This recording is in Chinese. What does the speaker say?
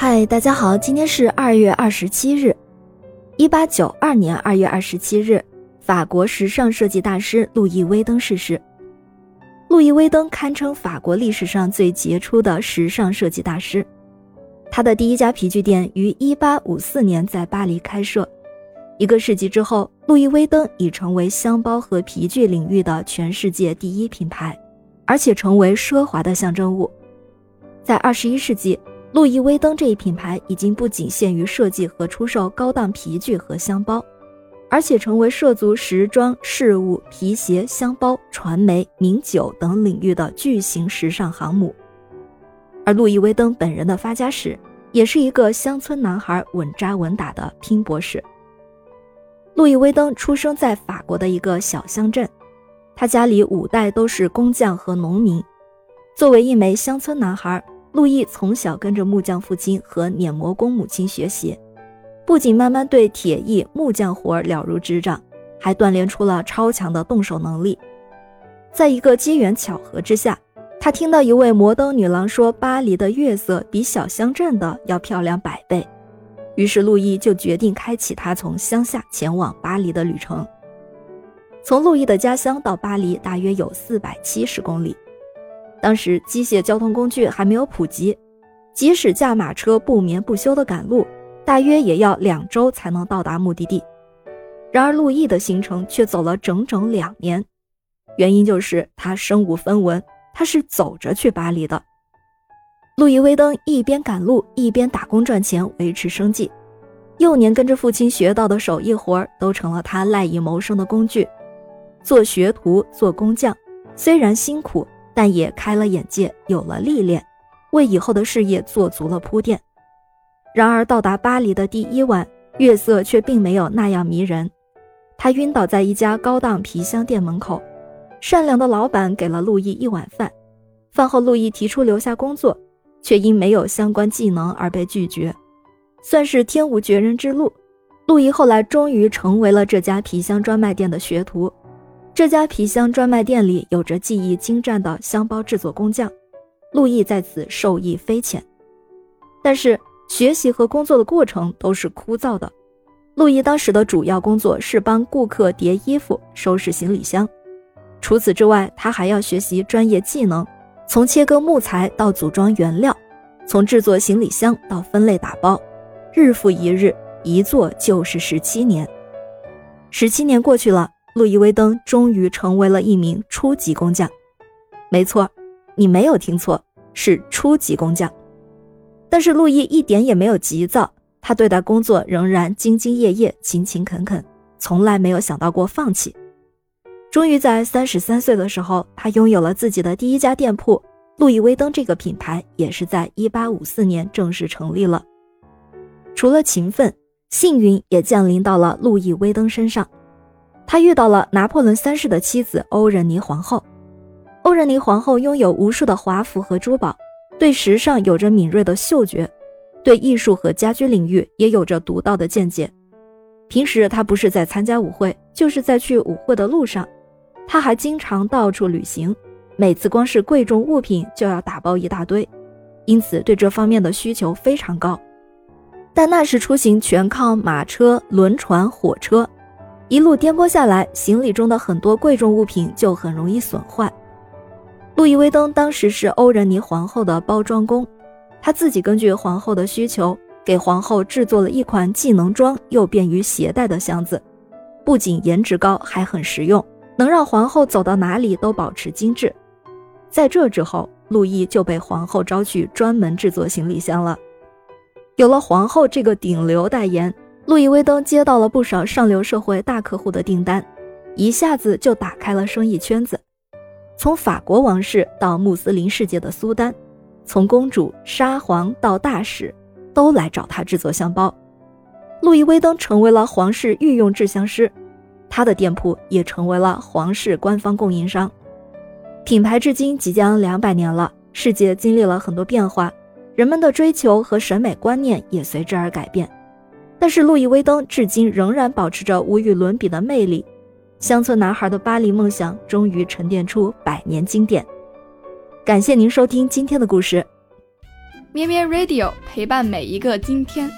嗨，大家好，今天是二月二十七日，一八九二年二月二十七日，法国时尚设计大师路易威登逝世。路易威登堪称法国历史上最杰出的时尚设计大师。他的第一家皮具店于一八五四年在巴黎开设。一个世纪之后，路易威登已成为箱包和皮具领域的全世界第一品牌，而且成为奢华的象征物。在二十一世纪。路易威登这一品牌已经不仅限于设计和出售高档皮具和箱包，而且成为涉足时装、饰物、皮鞋、箱包、传媒、名酒等领域的巨型时尚航母。而路易威登本人的发家史，也是一个乡村男孩稳扎稳打的拼搏史。路易威登出生在法国的一个小乡镇，他家里五代都是工匠和农民。作为一枚乡村男孩。路易从小跟着木匠父亲和碾磨工母亲学习，不仅慢慢对铁艺、木匠活了如指掌，还锻炼出了超强的动手能力。在一个机缘巧合之下，他听到一位摩登女郎说：“巴黎的月色比小乡镇的要漂亮百倍。”于是路易就决定开启他从乡下前往巴黎的旅程。从路易的家乡到巴黎大约有四百七十公里。当时机械交通工具还没有普及，即使驾马车不眠不休地赶路，大约也要两周才能到达目的地。然而，路易的行程却走了整整两年，原因就是他身无分文，他是走着去巴黎的。路易威登一边赶路，一边打工赚钱维持生计。幼年跟着父亲学到的手艺活都成了他赖以谋生的工具。做学徒，做工匠，虽然辛苦。但也开了眼界，有了历练，为以后的事业做足了铺垫。然而到达巴黎的第一晚，月色却并没有那样迷人。他晕倒在一家高档皮箱店门口，善良的老板给了路易一碗饭。饭后，路易提出留下工作，却因没有相关技能而被拒绝，算是天无绝人之路。路易后来终于成为了这家皮箱专卖店的学徒。这家皮箱专卖店里有着技艺精湛的箱包制作工匠，路易在此受益匪浅。但是学习和工作的过程都是枯燥的。路易当时的主要工作是帮顾客叠衣服、收拾行李箱。除此之外，他还要学习专业技能，从切割木材到组装原料，从制作行李箱到分类打包，日复一日，一做就是十七年。十七年过去了。路易威登终于成为了一名初级工匠，没错，你没有听错，是初级工匠。但是路易一点也没有急躁，他对待工作仍然兢兢业业、勤勤恳恳，从来没有想到过放弃。终于在三十三岁的时候，他拥有了自己的第一家店铺。路易威登这个品牌也是在一八五四年正式成立了。除了勤奋，幸运也降临到了路易威登身上。他遇到了拿破仑三世的妻子欧仁妮皇后。欧仁妮皇后拥有无数的华服和珠宝，对时尚有着敏锐的嗅觉，对艺术和家居领域也有着独到的见解。平时她不是在参加舞会，就是在去舞会的路上。她还经常到处旅行，每次光是贵重物品就要打包一大堆，因此对这方面的需求非常高。但那时出行全靠马车、轮船、火车。一路颠簸下来，行李中的很多贵重物品就很容易损坏。路易威登当时是欧仁妮皇后的包装工，他自己根据皇后的需求，给皇后制作了一款既能装又便于携带的箱子，不仅颜值高，还很实用，能让皇后走到哪里都保持精致。在这之后，路易就被皇后招去专门制作行李箱了。有了皇后这个顶流代言。路易威登接到了不少上流社会大客户的订单，一下子就打开了生意圈子。从法国王室到穆斯林世界的苏丹，从公主、沙皇到大使，都来找他制作香包。路易威登成为了皇室御用制香师，他的店铺也成为了皇室官方供应商。品牌至今即将两百年了，世界经历了很多变化，人们的追求和审美观念也随之而改变。但是路易威登至今仍然保持着无与伦比的魅力，乡村男孩的巴黎梦想终于沉淀出百年经典。感谢您收听今天的故事。咩咩 Radio 陪伴每一个今天。